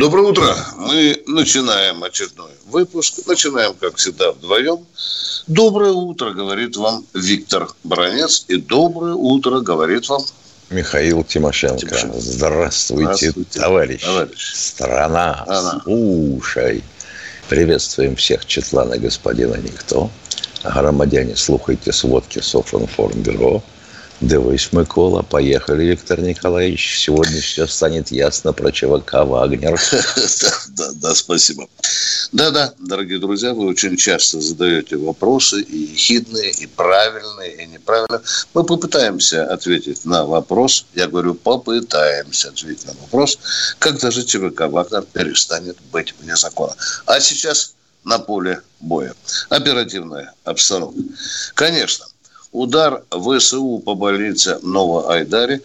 Доброе утро. Мы начинаем очередной выпуск. Начинаем, как всегда, вдвоем. Доброе утро, говорит вам Виктор Бронец. И доброе утро, говорит вам Михаил Тимошенко. Тимошенко. Здравствуйте, Здравствуйте товарищ. товарищ. Страна, Страна, слушай. Приветствуем всех Четлана господина Никто. Громадяне, слухайте сводки Софинформбюро. Дивись, Микола, поехали, Виктор Николаевич. Сегодня все станет ясно про ЧВК «Вагнер». Да, да, да, спасибо. Да-да, дорогие друзья, вы очень часто задаете вопросы, и ехидные, и правильные, и неправильные. Мы попытаемся ответить на вопрос, я говорю, попытаемся ответить на вопрос, когда же ЧВК «Вагнер» перестанет быть вне закона. А сейчас на поле боя. Оперативная обстановка. Конечно, Удар ВСУ по больнице Новоайдаре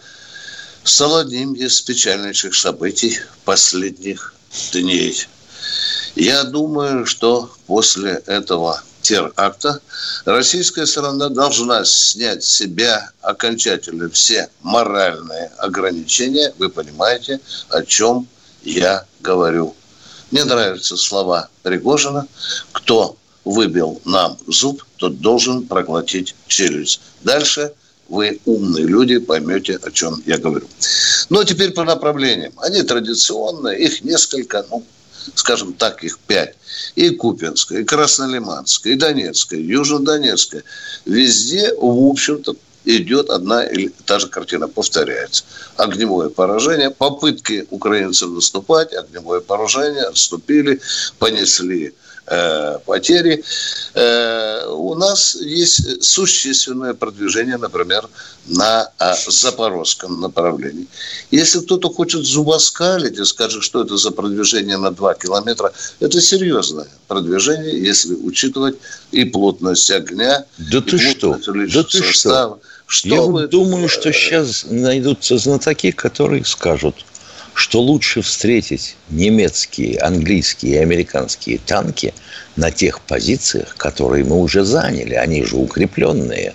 стал одним из печальнейших событий последних дней. Я думаю, что после этого теракта российская сторона должна снять с себя окончательно все моральные ограничения. Вы понимаете, о чем я говорю. Мне нравятся слова Пригожина. Кто выбил нам зуб, тот должен проглотить челюсть. Дальше вы умные люди, поймете, о чем я говорю. Но теперь по направлениям. Они традиционные, их несколько, ну, скажем так, их пять. И Купинская, и Краснолиманская, и Донецкая, и Южнодонецкая. Везде, в общем-то, идет одна или та же картина, повторяется. Огневое поражение, попытки украинцев наступать, огневое поражение, отступили, понесли Э, потери, э, у нас есть существенное продвижение, например, на э, запорожском направлении. Если кто-то хочет зубоскалить и скажет, что это за продвижение на 2 километра, это серьезное продвижение, если учитывать и плотность огня, да и ты что? Да ты что? Что Я вы... думаю, что сейчас найдутся знатоки, которые скажут – что лучше встретить немецкие, английские и американские танки на тех позициях, которые мы уже заняли. Они же укрепленные.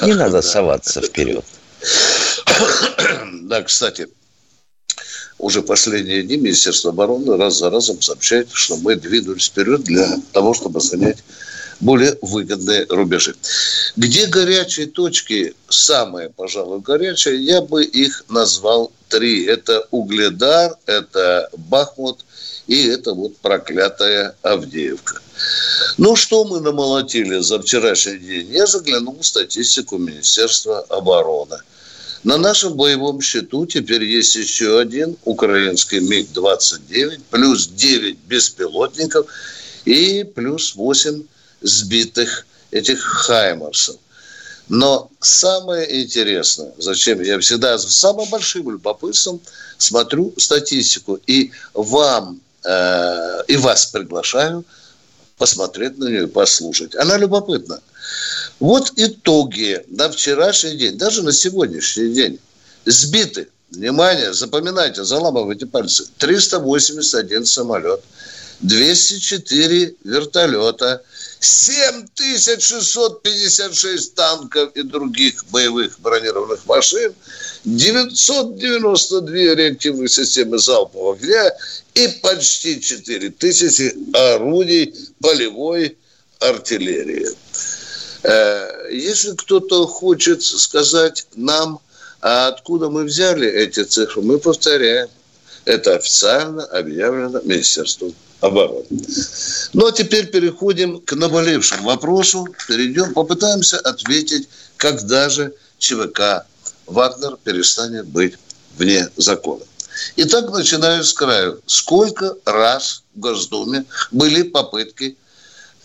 Не надо соваться вперед. Да, кстати, уже последние дни Министерство обороны раз за разом сообщает, что мы двинулись вперед для того, чтобы занять более выгодные рубежи. Где горячие точки, самые, пожалуй, горячие, я бы их назвал три. Это Угледар, это Бахмут и это вот проклятая Авдеевка. Ну, что мы намолотили за вчерашний день? Я заглянул в статистику Министерства обороны. На нашем боевом счету теперь есть еще один украинский МиГ-29, плюс 9 беспилотников и плюс 8 сбитых этих хаймарсов. Но самое интересное, зачем я всегда с самым большим любопытством смотрю статистику и вам э, и вас приглашаю посмотреть на нее, послушать. Она любопытна. Вот итоги на вчерашний день, даже на сегодняшний день. Сбиты, внимание, запоминайте, заламывайте пальцы, 381 самолет, 204 вертолета, 7656 танков и других боевых бронированных машин, 992 реактивных системы залпового огня и почти 4000 орудий полевой артиллерии. Э, если кто-то хочет сказать нам, а откуда мы взяли эти цифры, мы повторяем. Это официально объявлено Министерством обороны. Ну, а теперь переходим к наболевшему вопросу. Перейдем, попытаемся ответить, когда же ЧВК «Вагнер» перестанет быть вне закона. Итак, начинаю с краю. Сколько раз в Госдуме были попытки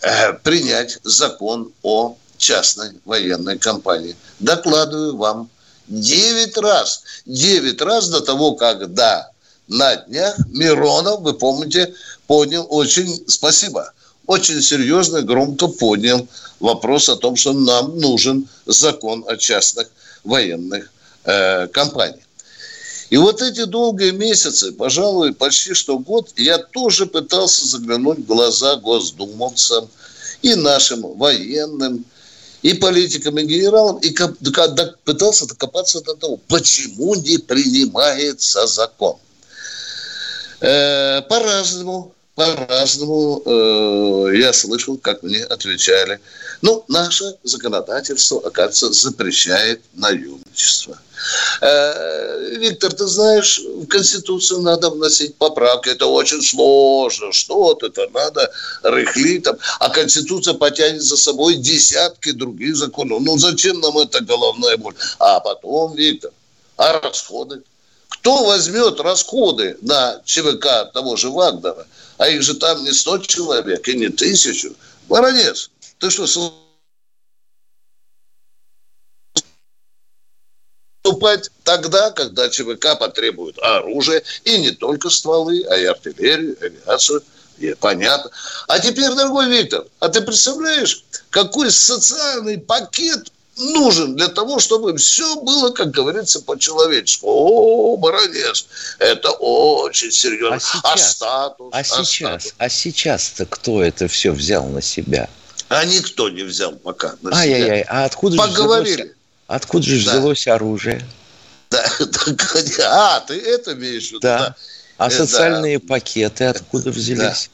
э, принять закон о частной военной компании? Докладываю вам. Девять раз. Девять раз до того, когда на днях Миронов, вы помните, поднял очень, спасибо, очень серьезно, громко поднял вопрос о том, что нам нужен закон о частных военных э, компаниях. И вот эти долгие месяцы, пожалуй, почти что год, я тоже пытался заглянуть в глаза госдумовцам и нашим военным, и политикам, и генералам, и пытался докопаться до того, почему не принимается закон. Э, по-разному, по-разному э, я слышал, как мне отвечали. Ну, наше законодательство, оказывается, запрещает наемничество. Э, Виктор, ты знаешь, в Конституцию надо вносить поправки. Это очень сложно. Что-то это надо рыхлить. Там. А Конституция потянет за собой десятки других законов. Ну, зачем нам это головная боль? А потом, Виктор, а расходы? Кто возьмет расходы на ЧВК того же Вагнера? А их же там не 100 человек и не тысячу. Воронец, ты что, вступать тогда, когда ЧВК потребует оружие, и не только стволы, а и артиллерию, авиацию. И понятно. А теперь, дорогой Виктор, а ты представляешь, какой социальный пакет нужен для того, чтобы все было, как говорится, по-человечески. О, баронец, это очень серьезно. А, а сейчас, а статус? А, а сейчас, статус? а сейчас-то кто это все взял на себя? А никто не взял пока на себя. Ай-яй-яй, а откуда Поговорили. же Откуда же да. взялось оружие? Да, а, ты это имеешь в виду? Да. да. А это, социальные да. пакеты откуда взялись?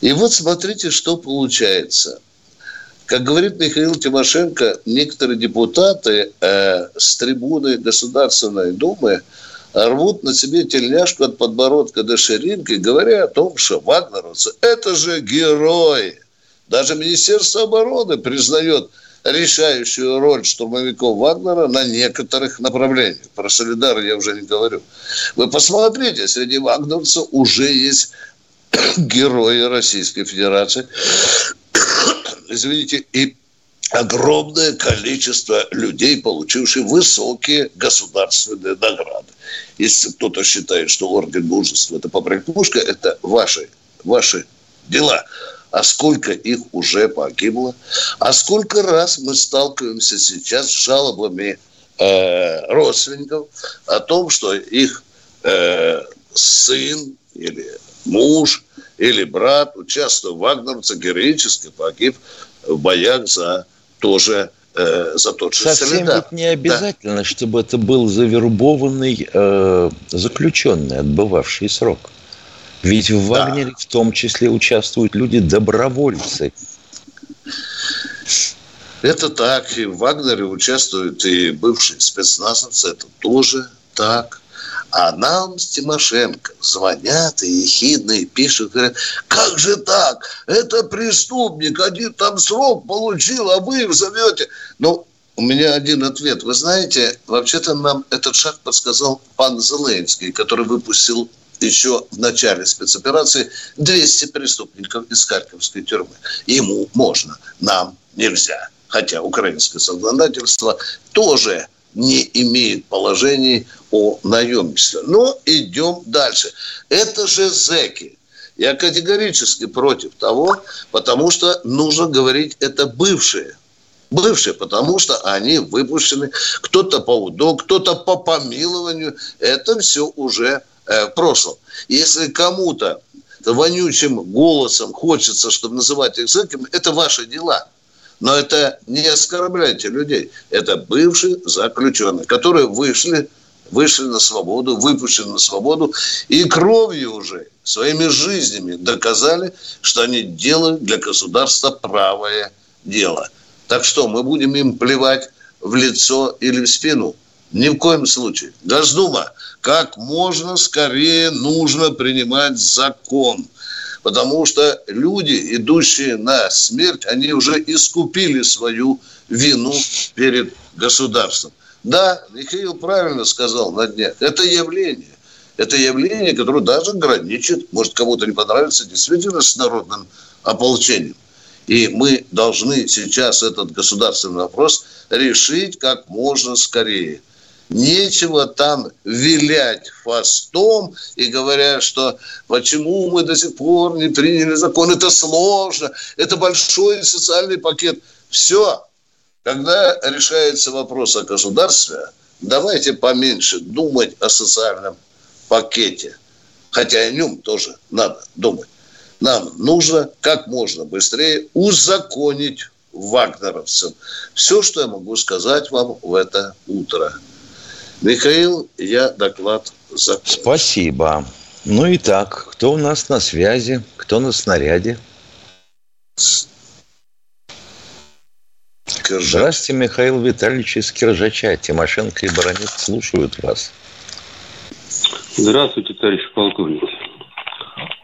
Да. И вот смотрите, что получается. Как говорит Михаил Тимошенко, некоторые депутаты э, с трибуны Государственной Думы рвут на себе тельняшку от подбородка до ширинки, говоря о том, что вагнеровцы – это же герои. Даже Министерство обороны признает – решающую роль штурмовиков Вагнера на некоторых направлениях. Про Солидар я уже не говорю. Вы посмотрите, среди вагнерцев уже есть герои Российской Федерации. Извините, и огромное количество людей, получивших высокие государственные награды. Если кто-то считает, что орден мужества – это попрыгнушка, это ваши, ваши дела а сколько их уже погибло, а сколько раз мы сталкиваемся сейчас с жалобами э, родственников о том, что их э, сын или муж или брат, участвуя в вагнеровце, героически погиб в боях за тоже э, за тот же Совсем Солидар. ведь не обязательно, да. чтобы это был завербованный э, заключенный, отбывавший срок. Ведь в Вагнере да. в том числе участвуют люди-добровольцы. Это так. И в Вагнере участвуют и бывшие спецназовцы. Это тоже так. А нам с Тимошенко звонят и ехидно, и пишут, говорят, как же так? Это преступник, один там срок получил, а вы их зовете. Ну, у меня один ответ. Вы знаете, вообще-то нам этот шаг подсказал пан Зеленский, который выпустил еще в начале спецоперации 200 преступников из Харьковской тюрьмы. Ему можно, нам нельзя. Хотя украинское законодательство тоже не имеет положений о наемничестве. Но идем дальше. Это же зеки. Я категорически против того, потому что нужно говорить, это бывшие. Бывшие, потому что они выпущены, кто-то по УДО, кто-то по помилованию. Это все уже Э, в. Если кому-то вонючим голосом хочется, чтобы называть их зэками, это ваши дела. Но это не оскорбляйте людей. Это бывшие заключенные, которые вышли, вышли на свободу, выпущены на свободу и кровью уже, своими жизнями доказали, что они делают для государства правое дело. Так что, мы будем им плевать в лицо или в спину? Ни в коем случае. Госдума – как можно скорее нужно принимать закон. Потому что люди, идущие на смерть, они уже искупили свою вину перед государством. Да, Михаил правильно сказал на днях, это явление. Это явление, которое даже граничит, может, кому-то не понравится, действительно с народным ополчением. И мы должны сейчас этот государственный вопрос решить как можно скорее. Нечего там вилять фастом и говоря, что почему мы до сих пор не приняли закон. Это сложно, это большой социальный пакет. Все. Когда решается вопрос о государстве, давайте поменьше думать о социальном пакете. Хотя о нем тоже надо думать. Нам нужно как можно быстрее узаконить вагнеровцев. Все, что я могу сказать вам в это утро. Михаил, я доклад закончил. Спасибо. Ну и так, кто у нас на связи, кто на снаряде? Киржач. Здравствуйте, Михаил Витальевич из Киржача. Тимошенко и Баранец слушают вас. Здравствуйте, товарищ полковник.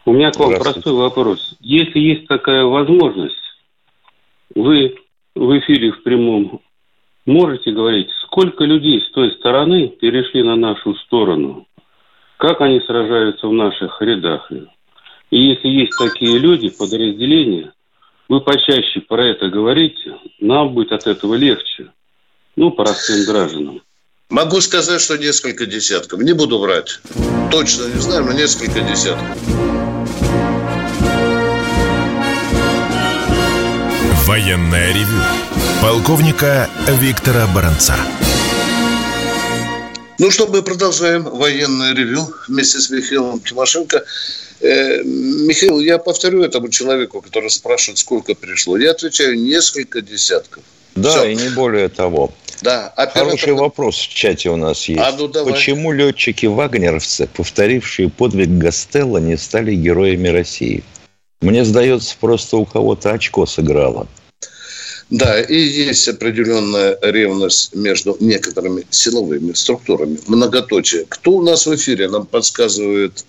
У меня к вам простой вопрос. Если есть такая возможность, вы в эфире в прямом можете говорить, сколько людей с той стороны перешли на нашу сторону? Как они сражаются в наших рядах? И если есть такие люди, подразделения, вы почаще про это говорите, нам будет от этого легче. Ну, простым гражданам. Могу сказать, что несколько десятков. Не буду врать. Точно не знаю, но несколько десятков. Военная ревю. Полковника Виктора Баранца. Ну что, мы продолжаем военное ревю вместе с Михаилом Тимошенко. Э, Михаил, я повторю этому человеку, который спрашивает, сколько пришло. Я отвечаю, несколько десятков. Да, Все. и не более того. Да, оператор... Хороший вопрос в чате у нас есть. А, ну, давай. Почему летчики-вагнеровцы, повторившие подвиг Гастелла, не стали героями России? Мне сдается, просто у кого-то очко сыграло. Да, и есть определенная ревность между некоторыми силовыми структурами. Многоточие. Кто у нас в эфире? Нам подсказывает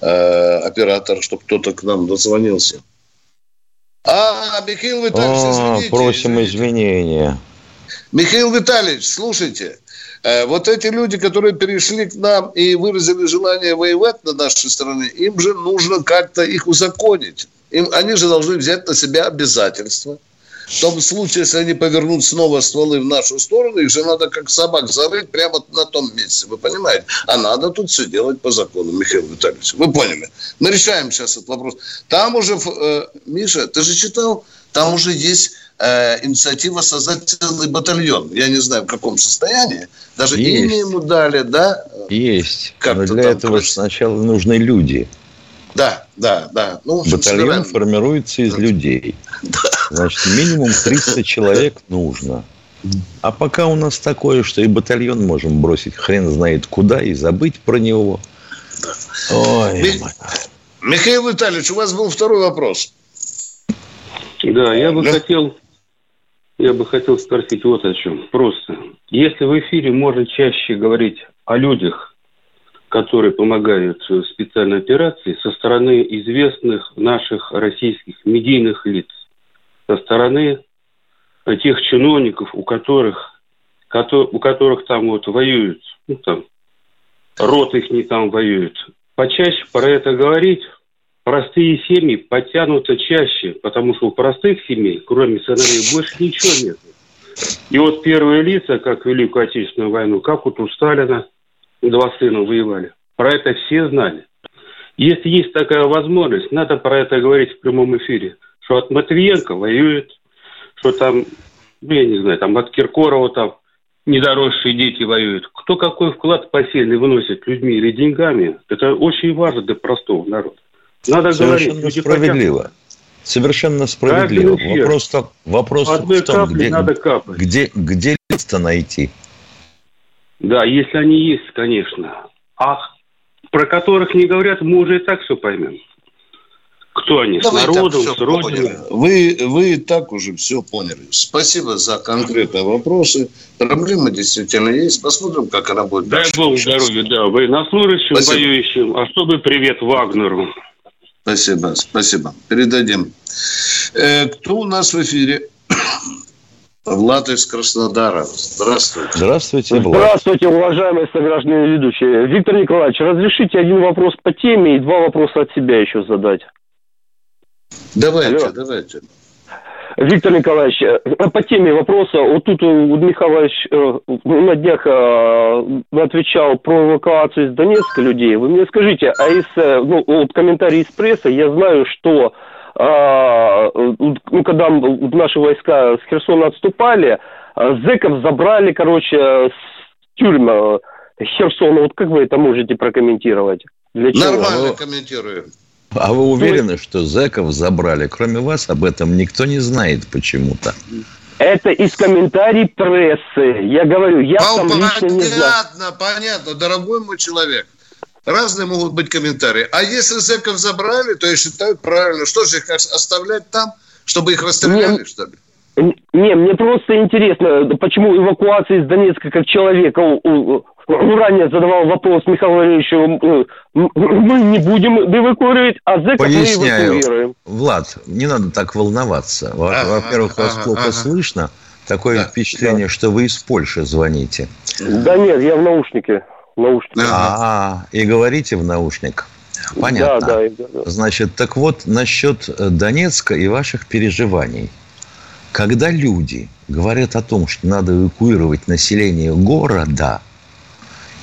э, оператор, что кто-то к нам дозвонился. А, Михаил Витальевич, а, извините. Просим извините. извинения. Михаил Витальевич, слушайте, вот эти люди, которые перешли к нам и выразили желание воевать на нашей стороне, им же нужно как-то их узаконить. Им, они же должны взять на себя обязательства – в том случае, если они повернут снова стволы в нашу сторону, их же надо как собак зарыть прямо на том месте, вы понимаете? А надо тут все делать по закону, Михаил Витальевич. Вы поняли? Мы решаем сейчас этот вопрос. Там уже, э, Миша, ты же читал, там уже есть э, инициатива создать целый батальон. Я не знаю, в каком состоянии. Даже есть. имя ему дали, да? Есть. Как Но для этого короче. сначала нужны люди. Да, да, да. Ну, Батальон собираем. формируется из людей. Да. Значит, минимум 300 человек нужно. А пока у нас такое, что и батальон можем бросить хрен знает куда и забыть про него. Ой, Ми... Михаил Витальевич, у вас был второй вопрос. Да, я бы да? хотел я бы хотел спросить вот о чем. Просто, если в эфире можно чаще говорить о людях, которые помогают в специальной операции со стороны известных наших российских медийных лиц, со стороны тех чиновников, у которых, у которых там вот воюют, ну там, рот их не там воюет. Почаще про это говорить, простые семьи потянутся чаще, потому что у простых семей, кроме сыновей, больше ничего нет. И вот первые лица, как Великую Отечественную войну, как вот у Сталина, два сына воевали. Про это все знали. Если есть такая возможность, надо про это говорить в прямом эфире. Что от Матвиенко воюет, что там, ну, я не знаю, там от Киркорова там недоросшие дети воюют. Кто какой вклад посильный выносит людьми или деньгами, это очень важно для простого народа. Надо Совершенно говорить. справедливо. Хотят... Совершенно справедливо. Вопрос, вопрос в том, где, надо капать. где, где лица найти. Да, если они есть, конечно. А про которых не говорят, мы уже и так все поймем. Кто они? Да с народом, с родиной? Вы, вы и так уже все поняли. Спасибо за конкретные вопросы. Проблемы действительно есть. Посмотрим, как она будет. Дай Бог здоровья, да. Военнослужащим, спасибо. воюющим. Чтобы привет Вагнеру. Спасибо, спасибо. Передадим. Э, кто у нас в эфире? Влад из Краснодара. Здравствуйте. Здравствуйте, Влад. Здравствуйте, уважаемые сограждане ведущие. Виктор Николаевич, разрешите один вопрос по теме и два вопроса от себя еще задать. Давайте, Алло. давайте. Виктор Николаевич, э, по теме вопроса, вот тут Михайлович э, на днях отвечал про эвакуацию из Донецка людей. Вы мне скажите, а из, ну, вот комментарий из прессы, я знаю, что ну, когда наши войска с Херсона отступали, зэков забрали, короче, с тюрьмы Херсона. Вот как вы это можете прокомментировать? Для чего? Нормально комментирую. А вы уверены, что зэков забрали? Кроме вас об этом никто не знает почему-то. Это из комментариев прессы. Я говорю, я а, там лично не знаю. Понятно, понятно, дорогой мой человек. Разные могут быть комментарии. А если зэков забрали, то я считаю правильно. Что же их оставлять там, чтобы их расстреляли, не, что ли? Не, мне просто интересно, почему эвакуация из Донецка как человека ранее задавал вопрос Михаилу Валерьевичу, мы не будем эвакуировать, а зэков Поясняю. мы эвакуируем. Влад, не надо так волноваться. Во-первых, вас плохо слышно. Такое да, впечатление, да. что вы из Польши звоните. Да нет, я в наушнике. наушнике. А, и говорите в наушник. Понятно. Да, да, да. Значит, так вот, насчет Донецка и ваших переживаний. Когда люди говорят о том, что надо эвакуировать население города –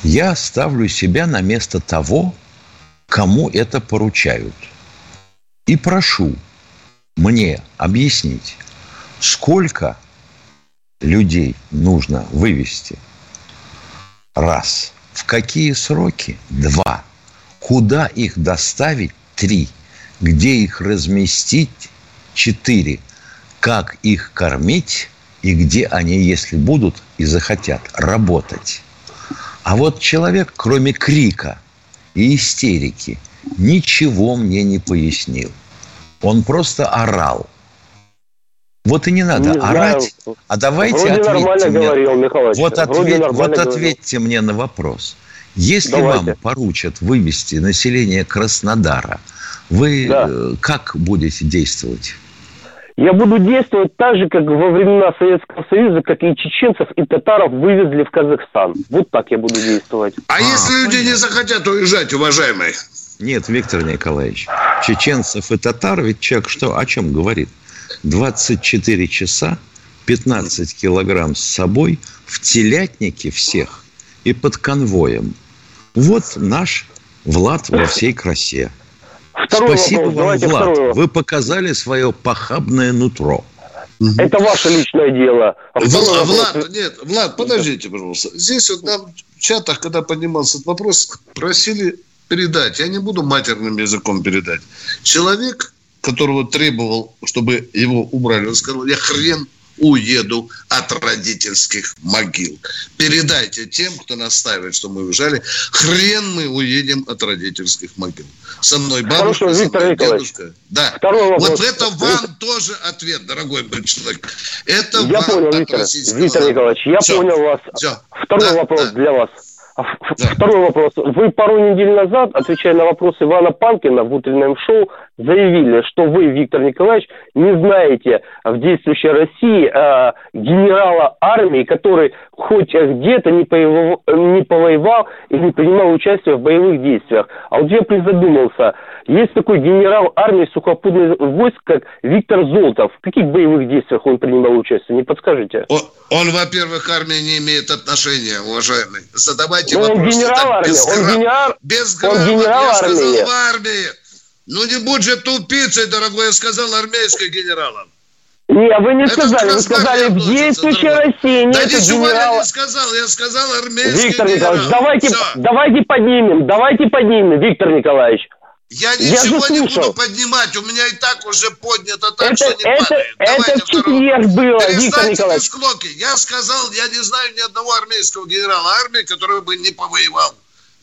я ставлю себя на место того, кому это поручают. И прошу мне объяснить, сколько людей нужно вывести. Раз. В какие сроки? Два. Куда их доставить? Три. Где их разместить? Четыре. Как их кормить? И где они, если будут и захотят работать? А вот человек, кроме крика и истерики, ничего мне не пояснил. Он просто орал. Вот и не надо не орать, знаю. а давайте Вроде ответьте мне. Говорил, вот, ответ, вот ответьте мне на вопрос. Если давайте. вам поручат вывести население Краснодара, вы да. Э, как будете действовать? Я буду действовать так же, как во времена Советского Союза, как и чеченцев и татаров вывезли в Казахстан. Вот так я буду действовать. А, а если люди не захотят уезжать, уважаемые? Нет, Виктор Николаевич, чеченцев и татар, ведь человек что, о чем говорит? 24 часа, 15 килограмм с собой, в телятнике всех и под конвоем. Вот наш Влад во всей красе. Второй Спасибо вопрос. вам, Давайте Влад. Вы показали свое похабное нутро. Это ваше личное дело. А Влад, Влад, нет, Влад, подождите, пожалуйста. Здесь вот нам в чатах, когда поднимался этот вопрос, просили передать. Я не буду матерным языком передать. Человек, которого требовал, чтобы его убрали, он сказал, я хрен уеду от родительских могил. Передайте тем, кто настаивает, что мы уезжали, хрен мы уедем от родительских могил. Со мной бабушка, Хорошо, Виктор со дедушка. Да. Второй вопрос. Вот это вам Виктор... тоже ответ, дорогой мой человек. Это я вам понял, Виктор, Виктор Николаевич, я Все. понял вас. Все. Второй да, вопрос да. для вас. Второй вопрос. Вы пару недель назад, отвечая на вопрос Ивана Панкина в утреннем шоу, заявили, что вы, Виктор Николаевич, не знаете в действующей России э, генерала армии, который хоть где-то не, повоевал, не повоевал и не принимал участие в боевых действиях. А вот я призадумался, есть такой генерал армии сухопутных войск, как Виктор Золотов. В каких боевых действиях он принимал участие? Не подскажете? Он, он во-первых, к армии не имеет отношения, уважаемый. Задавайте Но вопросы. Он генерал армии. Без, он генерал, без он генерал армии. в армии. Ну не будь же тупицей, дорогой, я сказал армейским генералом. Не, вы не это сказали, вы сказали в действующей России нет Да ничего генерала... я не сказал, я сказал армейский Виктор генерал. Николаевич, давайте, давайте поднимем, давайте поднимем, Виктор Николаевич. Я ничего я не буду поднимать, у меня и так уже поднято так, это, что не это, падает. Давайте это в четверг было, Виктор Николаевич. склоки. Я сказал, я не знаю ни одного армейского генерала армии, который бы не повоевал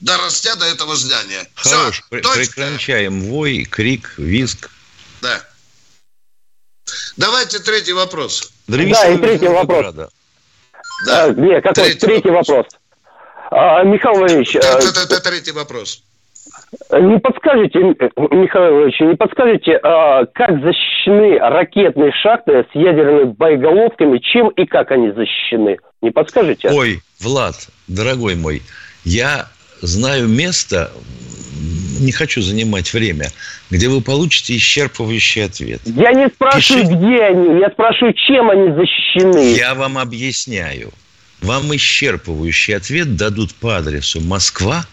дорастя до этого здания. Хорош, Все, прекращаем вой, крик, визг. Да. Давайте третий вопрос. Да, и третий вопрос. Да. А, нет, какой третий, третий вопрос. вопрос. А, Михаил Владимирович... Это, это, это третий вопрос. Не подскажете, Михаил Ильич, не подскажете, а, как защищены ракетные шахты с ядерными боеголовками, чем и как они защищены? Не подскажете? Ой, Влад, дорогой мой, я знаю место не хочу занимать время, где вы получите исчерпывающий ответ. Я не спрашиваю, Пиши... где они, я спрашиваю, чем они защищены. Я вам объясняю. Вам исчерпывающий ответ дадут по адресу Москва,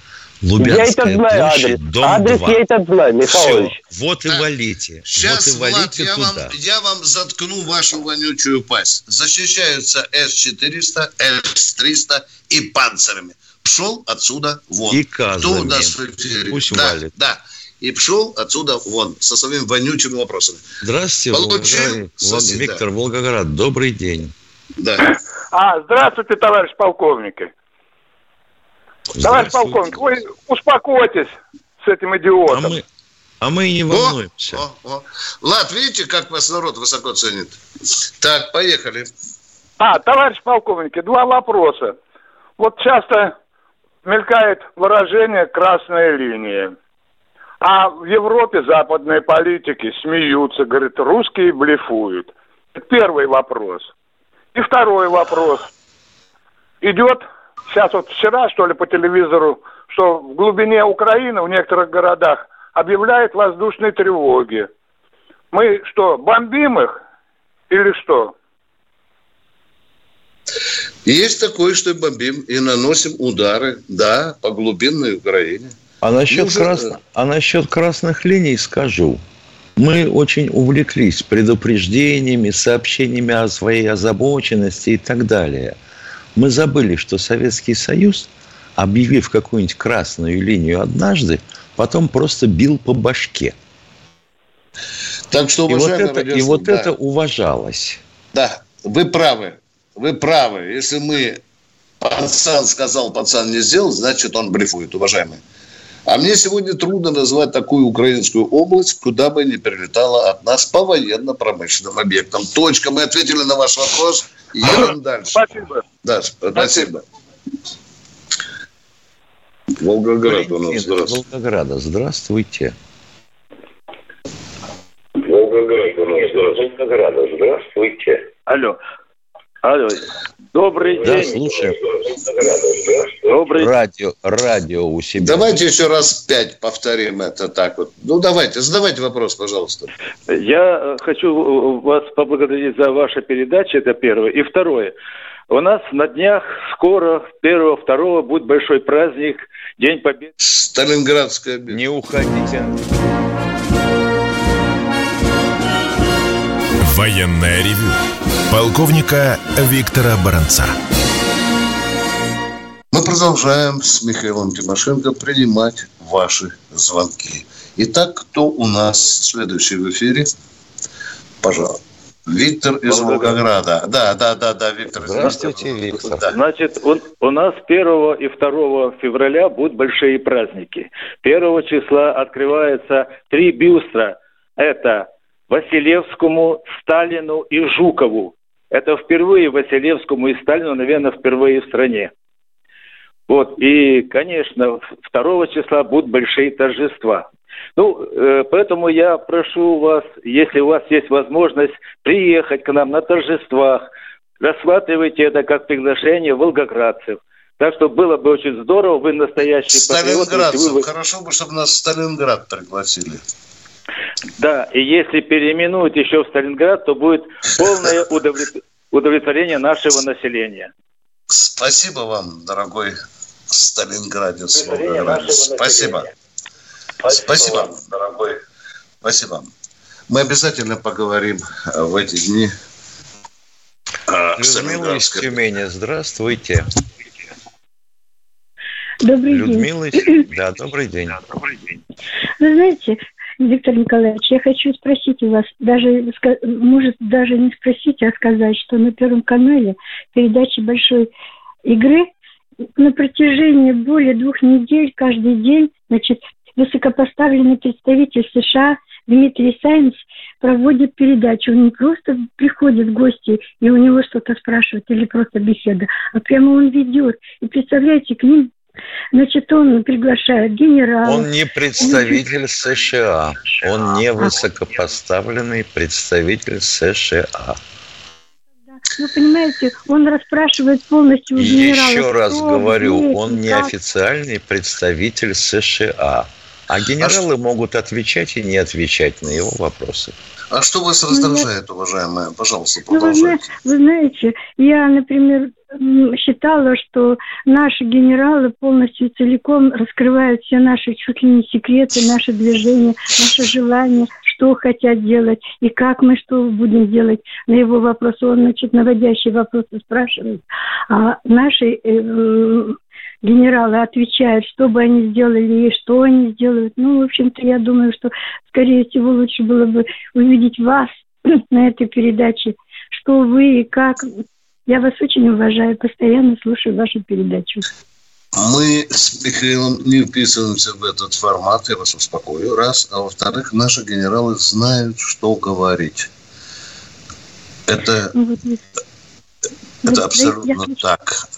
Лубянская я это знаю, площадь, адрес. дом адрес 2. я это знаю, Михайлович. Все, вот и валите. Сейчас, вот и валите Влад, я, туда. Вам, я вам заткну вашу вонючую пасть. Защищаются С-400, С-300 и панцирами. Пшел отсюда вон. И казами. Кто у нас в эфире? Пусть да, валит. Да. И пшел отсюда вон со своими вонючими вопросами. Здравствуйте, Получил Волгоград, Виктор Волгоград. Добрый день. Да. А, здравствуйте, товарищ полковник. Товарищ полковник, вы успокойтесь с этим идиотом. А мы, а мы и не волнуемся. О, о, о. Лад, видите, как вас народ высоко ценит? Так, поехали. А, товарищ полковник, два вопроса. Вот часто мелькает выражение «красная линия». А в Европе западные политики смеются, говорят, русские блефуют. Первый вопрос. И второй вопрос. Идет сейчас вот вчера, что ли, по телевизору, что в глубине Украины, в некоторых городах, объявляют воздушные тревоги. Мы что, бомбим их или что? Есть такое, что бомбим и наносим удары, да, по глубинной Украине. А насчет, Нужно... крас... а насчет красных линий скажу. Мы очень увлеклись предупреждениями, сообщениями о своей озабоченности и так далее – мы забыли, что Советский Союз, объявив какую-нибудь красную линию однажды, потом просто бил по башке. Так что, и вот, это, и вот да. это уважалось. Да, вы правы. Вы правы. Если мы пацан сказал, пацан не сделал, значит, он блефует, уважаемые. А мне сегодня трудно назвать такую украинскую область, куда бы не прилетала от нас по военно-промышленным объектам. Точка. Мы ответили на ваш вопрос. Едем дальше. Спасибо. Да, спасибо. Волгоград у нас. Здравствуйте. Волгограда. Здравствуйте. Волгоград у нас. Здравствуйте. Волгограда. Здравствуйте. Алло. Алло. Добрый да, день. слушаем. Добрый радио, радио у себя. Давайте еще раз пять повторим это так вот. Ну, давайте, задавайте вопрос, пожалуйста. Я э, хочу вас поблагодарить за ваши передачи, это первое. И второе. У нас на днях скоро, первого, второго, будет большой праздник, День Победы. Сталинградская битва. Не уходите. Военная ревю полковника Виктора Баранца. Мы продолжаем с Михаилом Тимошенко принимать ваши звонки. Итак, кто у нас следующий в эфире? Пожалуйста. Виктор из Волгограда. Да, да, да, да, Виктор. Здравствуйте, Виктор. Да. Значит, у, у нас 1 и 2 февраля будут большие праздники. 1 числа открывается три бюста. Это Василевскому, Сталину и Жукову. Это впервые Василевскому и Сталину, наверное, впервые в стране. Вот, и, конечно, 2 числа будут большие торжества. Ну, э, поэтому я прошу вас, если у вас есть возможность, приехать к нам на торжествах, рассматривайте это как приглашение волгоградцев. Так что было бы очень здорово, вы настоящий Сталинградцев, вы... хорошо бы, чтобы нас в Сталинград пригласили. Да, и если переименуют еще в Сталинград, то будет полное удовлетворение нашего населения. Спасибо вам, дорогой Сталинградец. Спасибо. Спасибо, дорогой. Спасибо. Мы обязательно поговорим э, в эти дни. Людмила из Тюмени, здравствуйте. Добрый Людмила день. Да, добрый день. Вы знаете, Виктор Николаевич, я хочу спросить у вас, даже, может, даже не спросить, а сказать, что на Первом канале передачи большой игры на протяжении более двух недель каждый день, значит, высокопоставленный представитель США Дмитрий Сайнс проводит передачу. Он не просто приходит в гости и у него что-то спрашивают или просто беседа, а прямо он ведет. И представляете, к ним Значит, он приглашает генерала. Он не представитель США. Он не высокопоставленный представитель США. Вы понимаете, он расспрашивает полностью у генерала. Еще раз говорю, он не официальный представитель США. А генералы а могут отвечать и не отвечать на его вопросы. А что вас раздражает, уважаемая? Пожалуйста, продолжайте. Ну, вы, вы знаете, я, например, считала, что наши генералы полностью целиком раскрывают все наши чуть ли не секреты, наши движения, наши желания, что хотят делать и как мы что будем делать. На его вопрос он, значит, наводящие вопросы спрашивает. А наши э, генералы отвечают, что бы они сделали и что они сделают. Ну, в общем-то, я думаю, что, скорее всего, лучше было бы увидеть вас на этой передаче, что вы и как я вас очень уважаю, постоянно слушаю вашу передачу. Мы с Михаилом не вписываемся в этот формат, я вас успокою, раз. А во-вторых, наши генералы знают, что говорить. Это, ну, это абсолютно так.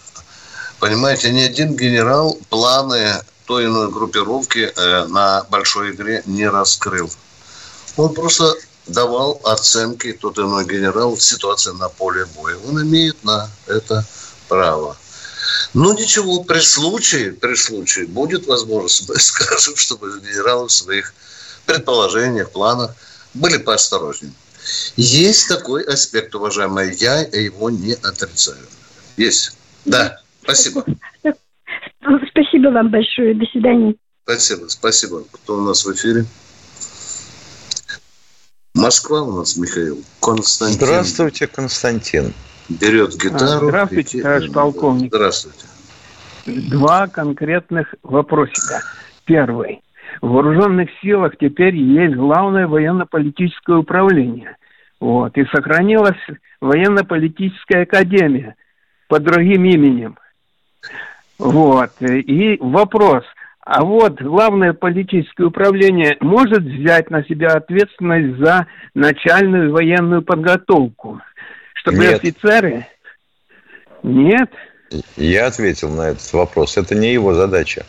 Понимаете, ни один генерал планы той или иной группировки э, на большой игре не раскрыл. Он просто давал оценки тот иной генерал ситуации на поле боя. Он имеет на это право. Ну ничего, при случае, при случае будет возможность, мы скажем, чтобы генералы в своих предположениях, планах были поосторожнее. Есть такой аспект, уважаемая, я его не отрицаю. Есть. Да, спасибо. Спасибо вам большое. До свидания. Спасибо, спасибо. Кто у нас в эфире? Москва у нас, Михаил. Константин. Здравствуйте, Константин. Берет гитару. Здравствуйте, товарищ полковник. Здравствуйте. Два конкретных вопросика. Первый. В вооруженных силах теперь есть главное военно-политическое управление. Вот. И сохранилась военно-политическая академия под другим именем. Вот. И вопрос – а вот главное политическое управление может взять на себя ответственность за начальную военную подготовку, чтобы Нет. офицеры... Нет? Я ответил на этот вопрос. Это не его задача.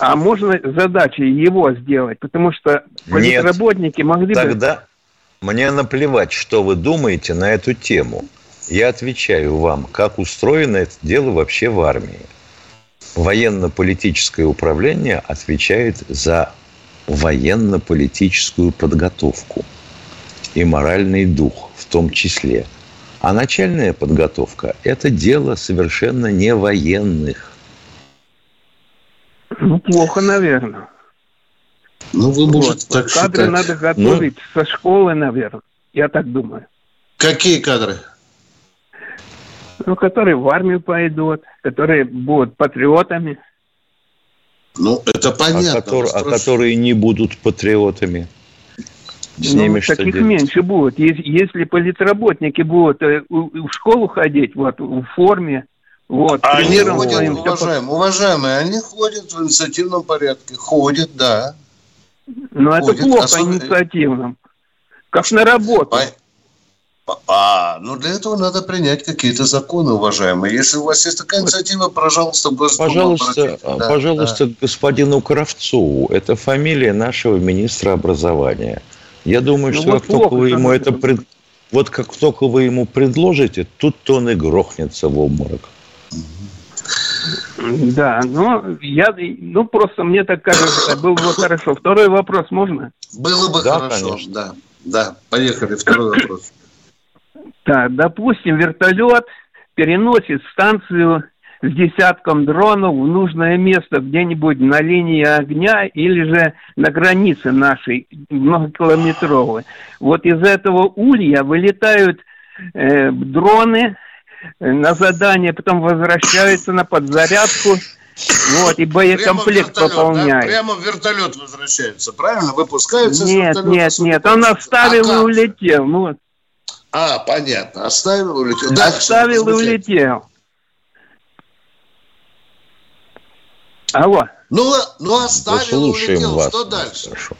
А можно задачей его сделать? Потому что политработники Нет. могли Тогда бы... Тогда мне наплевать, что вы думаете на эту тему. Я отвечаю вам, как устроено это дело вообще в армии военно-политическое управление отвечает за военно-политическую подготовку и моральный дух в том числе. А начальная подготовка – это дело совершенно не военных. Ну, плохо, наверное. Ну, вы можете вот. так Кадры считать. надо готовить ну, со школы, наверное. Я так думаю. Какие кадры? Ну, которые в армию пойдут, которые будут патриотами. Ну, это понятно. А, который, а которые не будут патриотами? С ну, ними таких делать? меньше будет. Если, если политработники будут э, в школу ходить, вот, в форме, вот, а они ходят, своим, уважаемые, уважаемые, они ходят в инициативном порядке, ходят, да. Но ходят, это плохо особенно... инициативном. Как на работу. А, ну для этого надо принять какие-то законы, уважаемые. Если у вас есть такая инициатива, пожалуйста, Пожалуйста, да, пожалуйста, да. господину Кравцову. Это фамилия нашего министра образования. Я думаю, ну, что вот как только вы ему это пред... вот как только вы ему предложите, тут он и грохнется в обморок. Да, ну я, ну просто мне так кажется, было бы хорошо. Второй вопрос можно? Было бы да, хорошо, конечно. да. Да, поехали, второй вопрос. Так, допустим, вертолет переносит станцию с десятком дронов в нужное место где-нибудь на линии огня или же на границе нашей многокилометровой. Вот из этого улья вылетают э, дроны на задание, потом возвращаются на подзарядку, вот, и боекомплект прямо пополняет. Да? Прямо в вертолет возвращается, правильно? Выпускается Нет, нет, нет, он оставил а и улетел. Ну, вот. А, понятно. Оставил и улетел. Дальше, Оставил и улетел. Алло. Ну, ну оставил и улетел. Вас. Что дальше? Хорошо.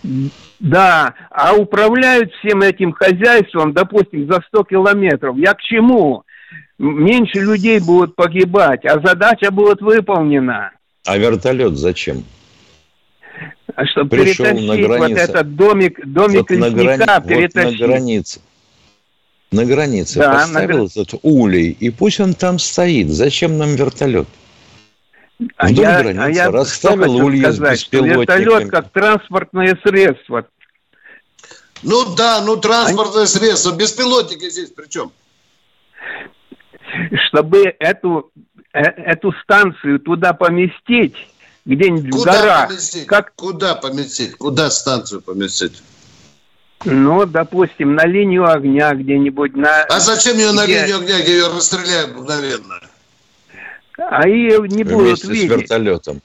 Да, а управляют всем этим хозяйством, допустим, за 100 километров. Я к чему? Меньше людей будут погибать, а задача будет выполнена. А вертолет зачем? А чтобы Пришел перетащить на границе. вот этот домик, домик вот лесника, на грани... перетащить. Вот на границе на границе да, поставил на... этот улей, и пусть он там стоит. Зачем нам вертолет? А Вдоль я, границы а я расставил улья с беспилотниками. Вертолет как транспортное средство. Ну да, ну транспортное а... средство. Беспилотники здесь при чем? Чтобы эту, э, эту станцию туда поместить, где-нибудь Куда в горах. Поместить? Как... Куда поместить? Куда станцию поместить? Ну, допустим, на линию огня где-нибудь. На... А зачем ее на где... линию огня, где ее расстреляют мгновенно? А ее не будут Вместе видеть. с вертолетом.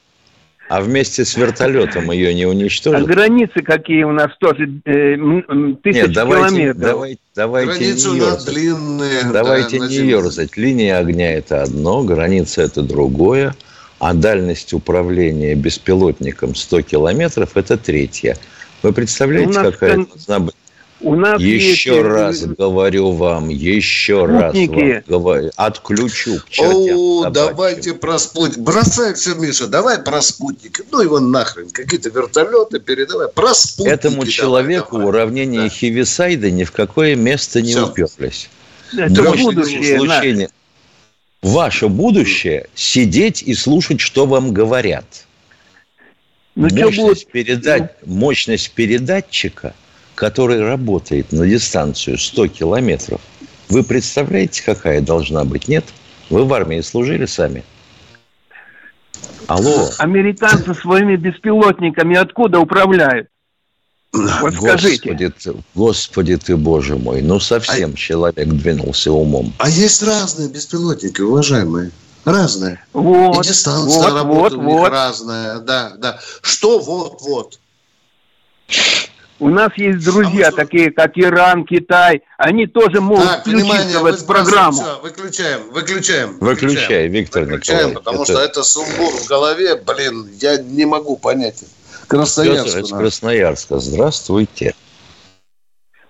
А вместе с вертолетом ее не уничтожат? А границы какие у нас тоже э, тысячи Нет, давайте, километров. Давайте, давайте границы не у нас длинные. Давайте да, не ерзать. Линия огня – это одно, граница – это другое, а дальность управления беспилотником 100 километров – это третье. Вы представляете, какая должна быть у нас еще есть... раз говорю вам, еще спутники. раз вам говорю, отключу к чертям О, давайте про спутник. Бросай все, Миша, давай про спутники. Ну его нахрен, какие-то вертолеты передавай. Про спутники Этому давай, человеку давай. уравнение да. Хивисайда ни в какое место не все. уперлись. Это будущее. Ваше будущее сидеть и слушать, что вам говорят. Ну, мощность, передать, мощность передатчика – который работает на дистанцию 100 километров, вы представляете, какая должна быть? Нет? Вы в армии служили сами? Алло. Американцы своими беспилотниками откуда управляют? Вот скажите. Господи ты, Господи ты, Боже мой, ну совсем а... человек двинулся умом. А есть разные беспилотники, уважаемые. Разные. Вот, И дистанция вот, работы вот, у них вот. разная. Да, да. Что вот-вот? У нас есть друзья, а такие как Иран, Китай. Они тоже могут так, включиться в эту программу. Все, выключаем, выключаем. Выключай, Виктор выключаем, Николаевич. Потому это... что это сумбур в голове, блин, я не могу понять. Красноярск. Петр из Красноярска. Здравствуйте.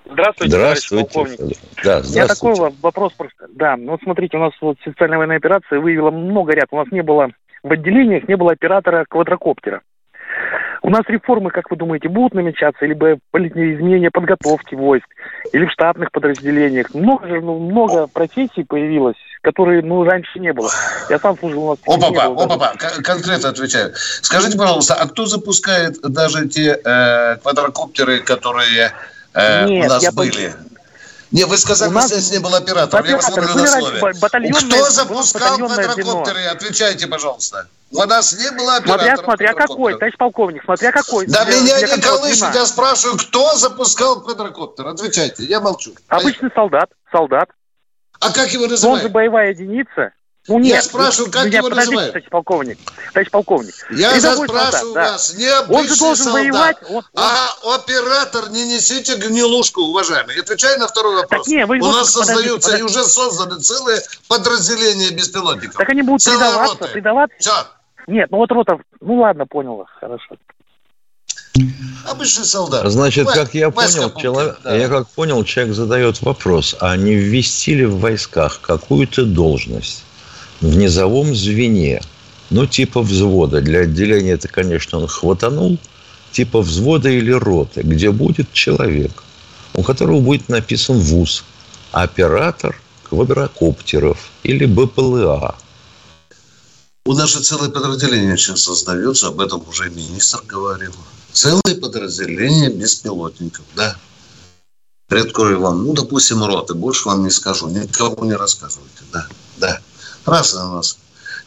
Здравствуйте, Здравствуйте, полковник. Да, здравствуйте. У меня такой вопрос просто. Да, ну вот смотрите, у нас вот специальная военная операция выявила много ряд. У нас не было в отделениях, не было оператора квадрокоптера. У нас реформы, как вы думаете, будут намечаться, либо изменения подготовки войск, или в штатных подразделениях? Много же, ну, много профессий появилось, которые, ну, раньше не было. Я сам служил у нас. Опа-па, опа-па, конкретно отвечаю. Скажите, пожалуйста, а кто запускает даже те э, квадрокоптеры, которые э, Нет, у нас были? Не, вы сказали, что здесь не было оператора. Я вас ловлю на слове. Кто запускал квадрокоптеры? Отвечайте, пожалуйста. У нас не было оператора. Смотря, смотря какой, товарищ полковник, смотря какой. Да меня не колышет, я спрашиваю, кто запускал квадрокоптер? Отвечайте, я молчу. Обычный солдат, солдат. А как его называют? Он же боевая единица. Ну, нет, я спрашиваю, как меня, его называют? Товарищ полковник, товарищ полковник. Я спрашиваю солдат, вас, да. не обычный он же должен солдат, воевать, он, а оператор, не несите гнилушку, уважаемый. Отвечай на второй вопрос. Так, не, вы, У нас создаются и уже созданы целые подразделения беспилотников. Так они будут Целые предаваться, роты. предаваться. Все. Нет, ну вот рота, ну ладно, понял вас, хорошо. Обычный солдат. Значит, как я понял, человек, да. я как понял, человек задает вопрос, а не ввести ли в войсках какую-то должность? В низовом звене, ну, типа взвода. Для отделения это, конечно, он хватанул, типа взвода или роты, где будет человек, у которого будет написан ВУЗ, оператор квадрокоптеров или БПЛА. У нас же целое подразделение сейчас создается, об этом уже министр говорил. Целое подразделение беспилотников, да. Приоткрою вам, ну, допустим, роты, больше вам не скажу, никому не рассказывайте, да, да. Раз у нас.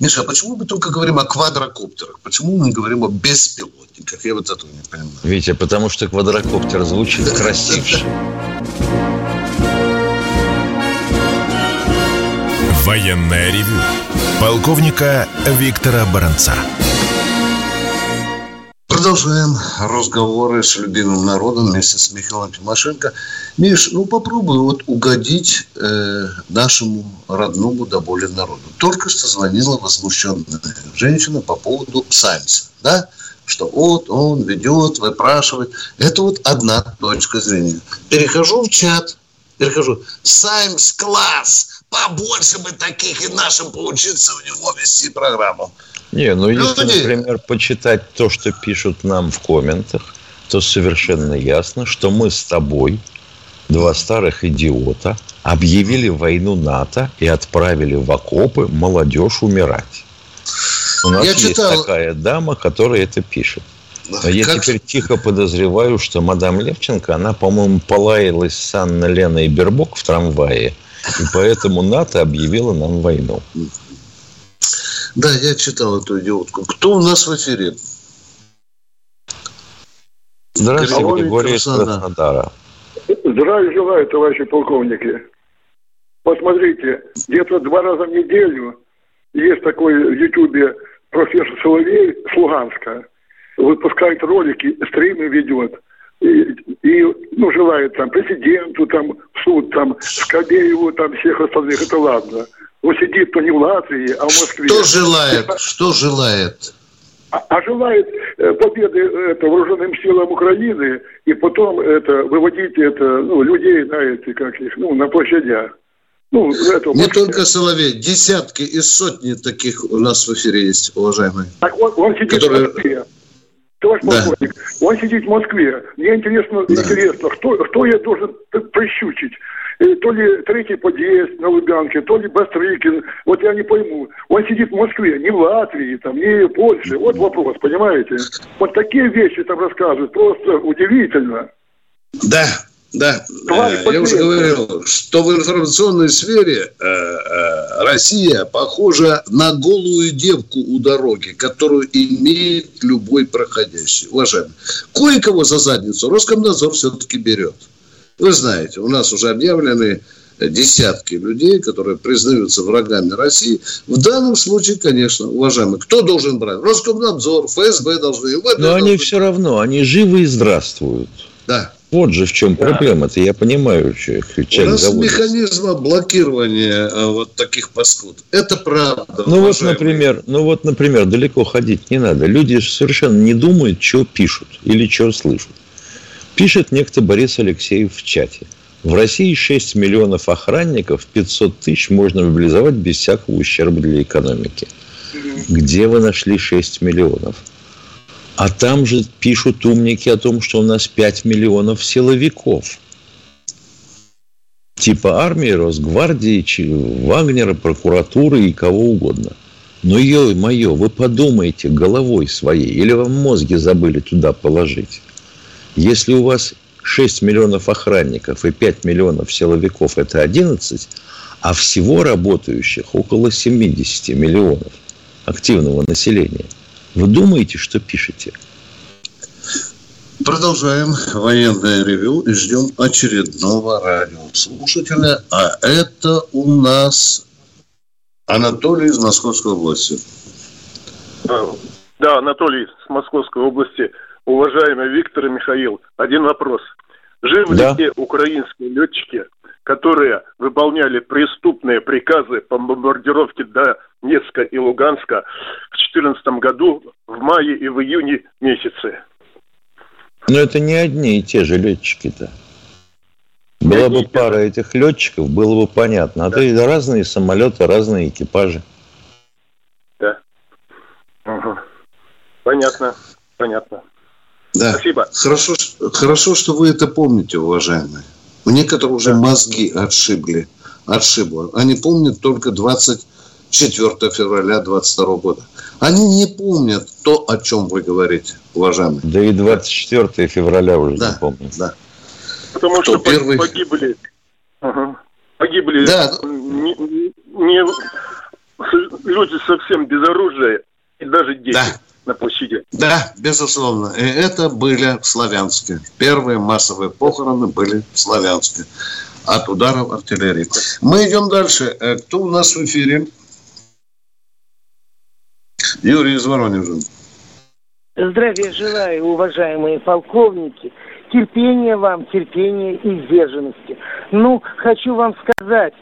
Миша, а почему мы только говорим о квадрокоптерах? Почему мы не говорим о беспилотниках? Я вот этого не понимаю. Витя, потому что квадрокоптер звучит красивше. Военная ревю. Полковника Виктора Баранца. Продолжаем разговоры с любимым народом вместе с Михаилом Тимошенко. Миш, ну попробуй вот угодить э, нашему родному до боли народу. Только что звонила возмущенная женщина по поводу Саймса, да? Что вот он ведет, выпрашивает. Это вот одна точка зрения. Перехожу в чат, перехожу. Саймс класс! Побольше бы таких и нашим поучиться у него вести программу. Не, ну если, например, почитать то, что пишут нам в комментах, то совершенно ясно, что мы с тобой, два старых идиота, объявили войну НАТО и отправили в окопы молодежь умирать. У нас Я есть читал... такая дама, которая это пишет. А я как... теперь тихо подозреваю, что мадам Левченко, она, по-моему, полаялась с Анной Леной Бербок в трамвае, и поэтому НАТО объявила нам войну. Да, я читал эту идиотку. Кто у нас в эфире? Здравствуйте, Григорий из Краснодара. Здравия желаю, товарищи полковники. Посмотрите, где-то два раза в неделю есть такой в Ютубе профессор Соловей с Луганска. Выпускает ролики, стримы ведет. И, и ну, желает там президенту, там, суд, там, Скобееву, там, всех остальных, это ладно. Он сидит то не в Латвии, а в Москве. Что желает? Что желает? А, а желает э, победы это, вооруженным силам Украины и потом это выводить это ну, людей на эти как их ну на площадях. Ну, это, Не только Соловей, десятки и сотни таких у нас в эфире есть, уважаемые. Так он, он сидит которые... в Москве. Товарищ да. полковник, он сидит в Москве. Мне интересно, да. интересно, кто, кто я должен прищучить? То ли третий подъезд на Лубянке, то ли Бастрыкин. Вот я не пойму. Он сидит в Москве, не в Латвии, там, не в Польше. Вот вопрос, понимаете? Вот такие вещи там рассказывают. Просто удивительно. Да, да, э, я уже говорил, что в информационной сфере э, э, Россия похожа на голую девку у дороги, которую имеет любой проходящий. Уважаемый, кое-кого за задницу Роскомнадзор все-таки берет. Вы знаете, у нас уже объявлены десятки людей, которые признаются врагами России. В данном случае, конечно, уважаемые, кто должен брать? Роскомнадзор, ФСБ должны. Но должны... они все равно, они живы и здравствуют. Да. Вот же в чем да. проблема-то, я понимаю, что их У нас заводится. механизма блокирования э, вот таких паскуд. Это правда. Ну вот, например, ну вот, например, далеко ходить не надо. Люди совершенно не думают, что пишут или что слышат. Пишет некто Борис Алексеев в чате. В России 6 миллионов охранников, 500 тысяч можно мобилизовать без всякого ущерба для экономики. Где вы нашли 6 миллионов? А там же пишут умники о том, что у нас 5 миллионов силовиков. Типа армии, Росгвардии, Вагнера, прокуратуры и кого угодно. Но, ё-моё, вы подумайте головой своей, или вам мозги забыли туда положить. Если у вас 6 миллионов охранников и 5 миллионов силовиков – это 11, а всего работающих около 70 миллионов активного населения. Вы думаете, что пишете? Продолжаем военное ревю и ждем очередного радиослушателя. А это у нас Анатолий из Московской области. Да, Анатолий из Московской области уважаемый Виктор и Михаил, один вопрос. Живы да. ли те украинские летчики, которые выполняли преступные приказы по бомбардировке Донецка и Луганска в 2014 году в мае и в июне месяце? Но это не одни и те же летчики-то. Была бы пара этих летчиков, было бы понятно. А да. то и разные самолеты, разные экипажи. Да. Угу. Понятно, понятно. Да. Спасибо. Хорошо, хорошо, что вы это помните, уважаемые. У некоторых уже мозги отшибли. Отшибло. Они помнят только 24 февраля 22 года. Они не помнят то, о чем вы говорите, уважаемые. Да и 24 февраля уже да, не помнят. Да. Потому Кто что первый... погибли. Ага. Погибли да. не, не, люди совсем без оружия и даже дети. Да на площади. Да, безусловно. И это были в Славянске. Первые массовые похороны были в Славянске от ударов артиллерии. Мы идем дальше. Э, кто у нас в эфире? Юрий из Воронежа. Здравия желаю, уважаемые полковники. Терпения вам, терпения и сдержанности. Ну, хочу вам сказать,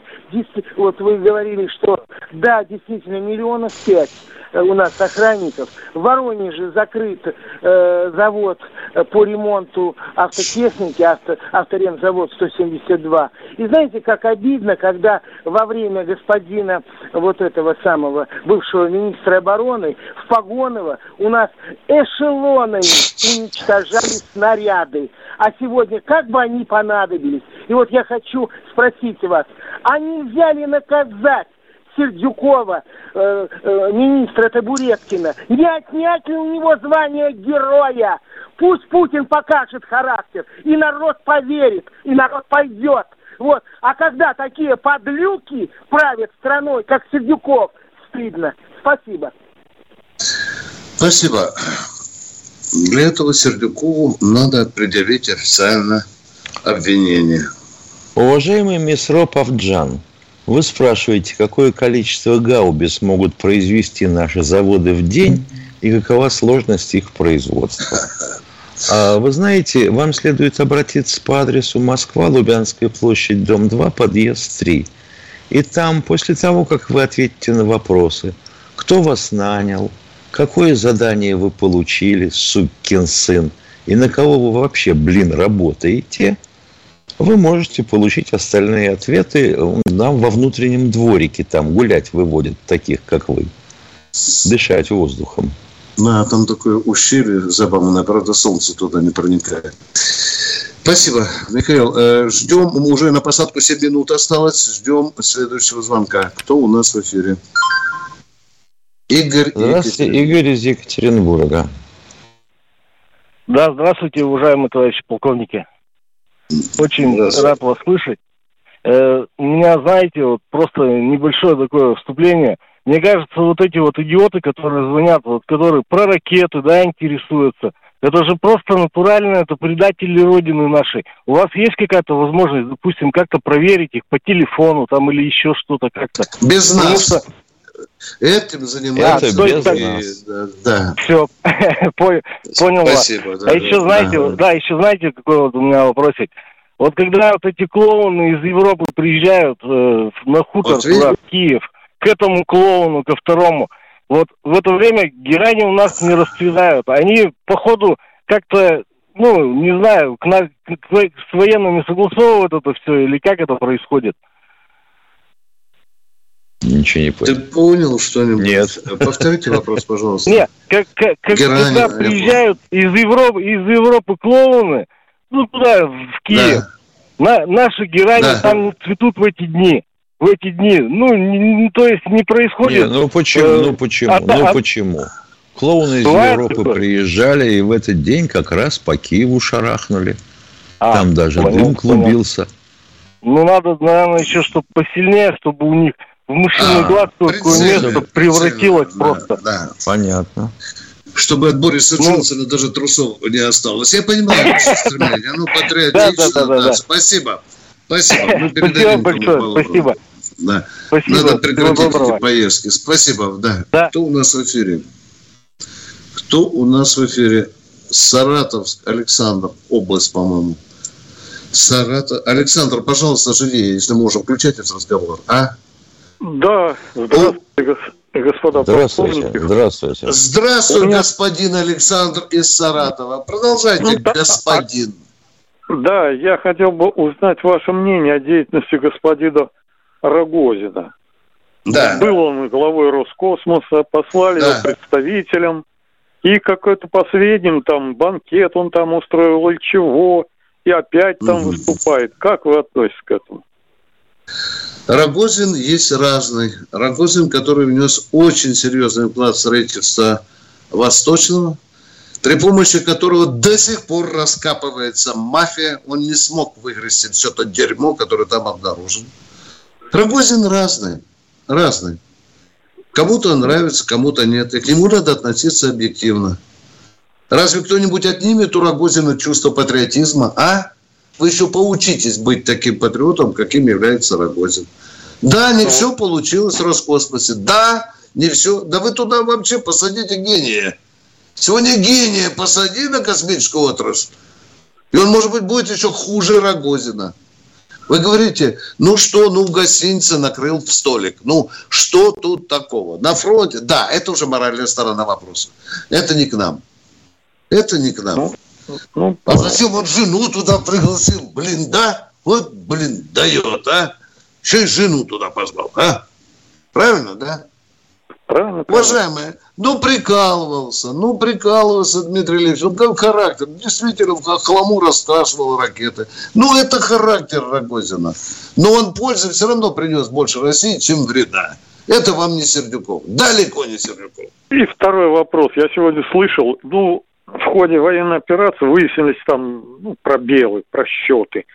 вот вы говорили, что да, действительно, миллионов пять Э, у нас охранников. В Воронеже закрыт э, завод э, по ремонту автотехники, авто, авторемзавод 172. И знаете, как обидно, когда во время господина вот этого самого бывшего министра обороны в Погоново у нас эшелонами уничтожали снаряды. А сегодня как бы они понадобились? И вот я хочу спросить вас, они взяли наказать Сердюкова, э, э, министра Табуреткина, не отнять ли у него звание героя? Пусть Путин покажет характер, и народ поверит, и народ пойдет. Вот. А когда такие подлюки правят страной, как Сердюков, стыдно. Спасибо. Спасибо. Для этого Сердюкову надо предъявить официально обвинение. Уважаемый Месро Павджан, вы спрашиваете, какое количество гаубиц могут произвести наши заводы в день и какова сложность их производства. А вы знаете, вам следует обратиться по адресу Москва, Лубянская площадь, дом 2, подъезд 3. И там, после того, как вы ответите на вопросы, кто вас нанял, какое задание вы получили, сукин сын, и на кого вы вообще, блин, работаете, вы можете получить остальные ответы нам во внутреннем дворике, там гулять выводят таких, как вы, дышать воздухом. Да, там такое ущелье забавное, правда, солнце туда не проникает. Спасибо, Михаил. Э, ждем, уже на посадку 7 минут осталось. Ждем следующего звонка. Кто у нас в эфире? Игорь. Здравствуйте, Игорь из Екатеринбурга. Да, здравствуйте, уважаемые товарищи полковники. Очень рад вас слышать. Э, у меня, знаете, вот просто небольшое такое вступление – мне кажется, вот эти вот идиоты, которые звонят, вот, которые про ракеты, да, интересуются, это же просто натурально, это предатели Родины нашей. У вас есть какая-то возможность, допустим, как-то проверить их по телефону там или еще что-то как-то? Без Потому нас. Что... Этим заниматься. Это без так... нас. Да, да. Все, понял Спасибо, вас. Да, а еще знаете, да. да, еще знаете, какой вот у меня вопросик. Вот когда вот эти клоуны из Европы приезжают э, на хутор вот, туда, в Киев, к этому клоуну, ко второму. Вот в это время герани у нас не расцветают. Они, походу, как-то, ну, не знаю, к, на, к, с военными согласовывают это все, или как это происходит? Ничего не понял. Ты понял что-нибудь? Нет. Повторите вопрос, пожалуйста. Нет, как, как, как когда приезжают из Европы, из Европы клоуны, ну, туда, в Киев, да. на, наши герани да. там цветут в эти дни в эти дни. Ну, не, то есть не происходит... Не, ну почему? Э, ну почему? От, ну от... почему? Клоуны из Европы такое? приезжали и в этот день как раз по Киеву шарахнули. А, Там даже понял, дым клубился. Ну, надо, наверное, еще, чтобы посильнее, чтобы у них в мышиный а, глаз такое место превратилось да, просто. Да, понятно. Чтобы от Бориса ну, Джонсона даже трусов не осталось. Я понимаю ваше стремление. Ну, патриотично. Спасибо. Спасибо. Мы спасибо большое. Спасибо. Да. Спасибо. Надо прекратить эти поездки. Спасибо. Да. да. Кто у нас в эфире? Кто у нас в эфире? Саратовск, Александр, область, по-моему. Саратов. Александр, пожалуйста, живее, если можем. Включайте этот разговор, а? Да, здравствуйте, господа Здравствуйте, здравствуйте. Здравствуй, меня... господин Александр из Саратова. Продолжайте, ну, господин. Да, я хотел бы узнать ваше мнение о деятельности господина Рогозина. Да. Был он главой Роскосмоса, послали да. его представителям, и какой-то посредним там банкет он там устроил или чего, и опять там угу. выступает. Как вы относитесь к этому? Рогозин есть разный. Рогозин, который внес очень серьезный вклад в строительство Восточного, при помощи которого до сих пор раскапывается мафия. Он не смог выгрести все то дерьмо, которое там обнаружено. Рогозин разный, разный. Кому-то нравится, кому-то нет. И к нему надо относиться объективно. Разве кто-нибудь отнимет у Рогозина чувство патриотизма? А? Вы еще поучитесь быть таким патриотом, каким является Рогозин. Да, не все получилось в Роскосмосе. Да, не все. Да вы туда вообще посадите гения. Сегодня гения посади на космическую отрасль. И он, может быть, будет еще хуже Рогозина. Вы говорите, ну что, ну в гостинице накрыл в столик. Ну что тут такого? На фронте? Да, это уже моральная сторона вопроса. Это не к нам. Это не к нам. Ну, а зачем он жену туда пригласил? Блин, да? Вот, блин, дает, а? Еще и жену туда позвал, а? Правильно, да? Правильно, Уважаемые, ну прикалывался, ну прикалывался Дмитрий Ильич, он как характер, действительно в хламу раскрашивал ракеты. Ну это характер Рогозина. Но он пользы все равно принес больше России, чем вреда. Это вам не Сердюков. Далеко не Сердюков. И второй вопрос. Я сегодня слышал, ну, в ходе военной операции выяснились там ну, пробелы, просчеты.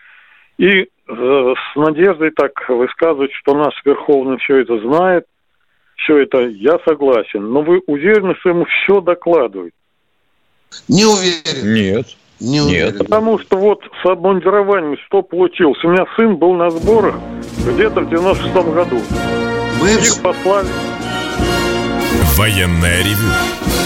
И э, с надеждой так высказывать, что наш Верховный все это знает, все это я согласен. Но вы уверены, что ему все докладывают? Не уверен. Нет. Не уверен. Нет. Потому что вот с обмундированием что получилось? У меня сын был на сборах где-то в 96-м году. Мы их послали. Военная ревю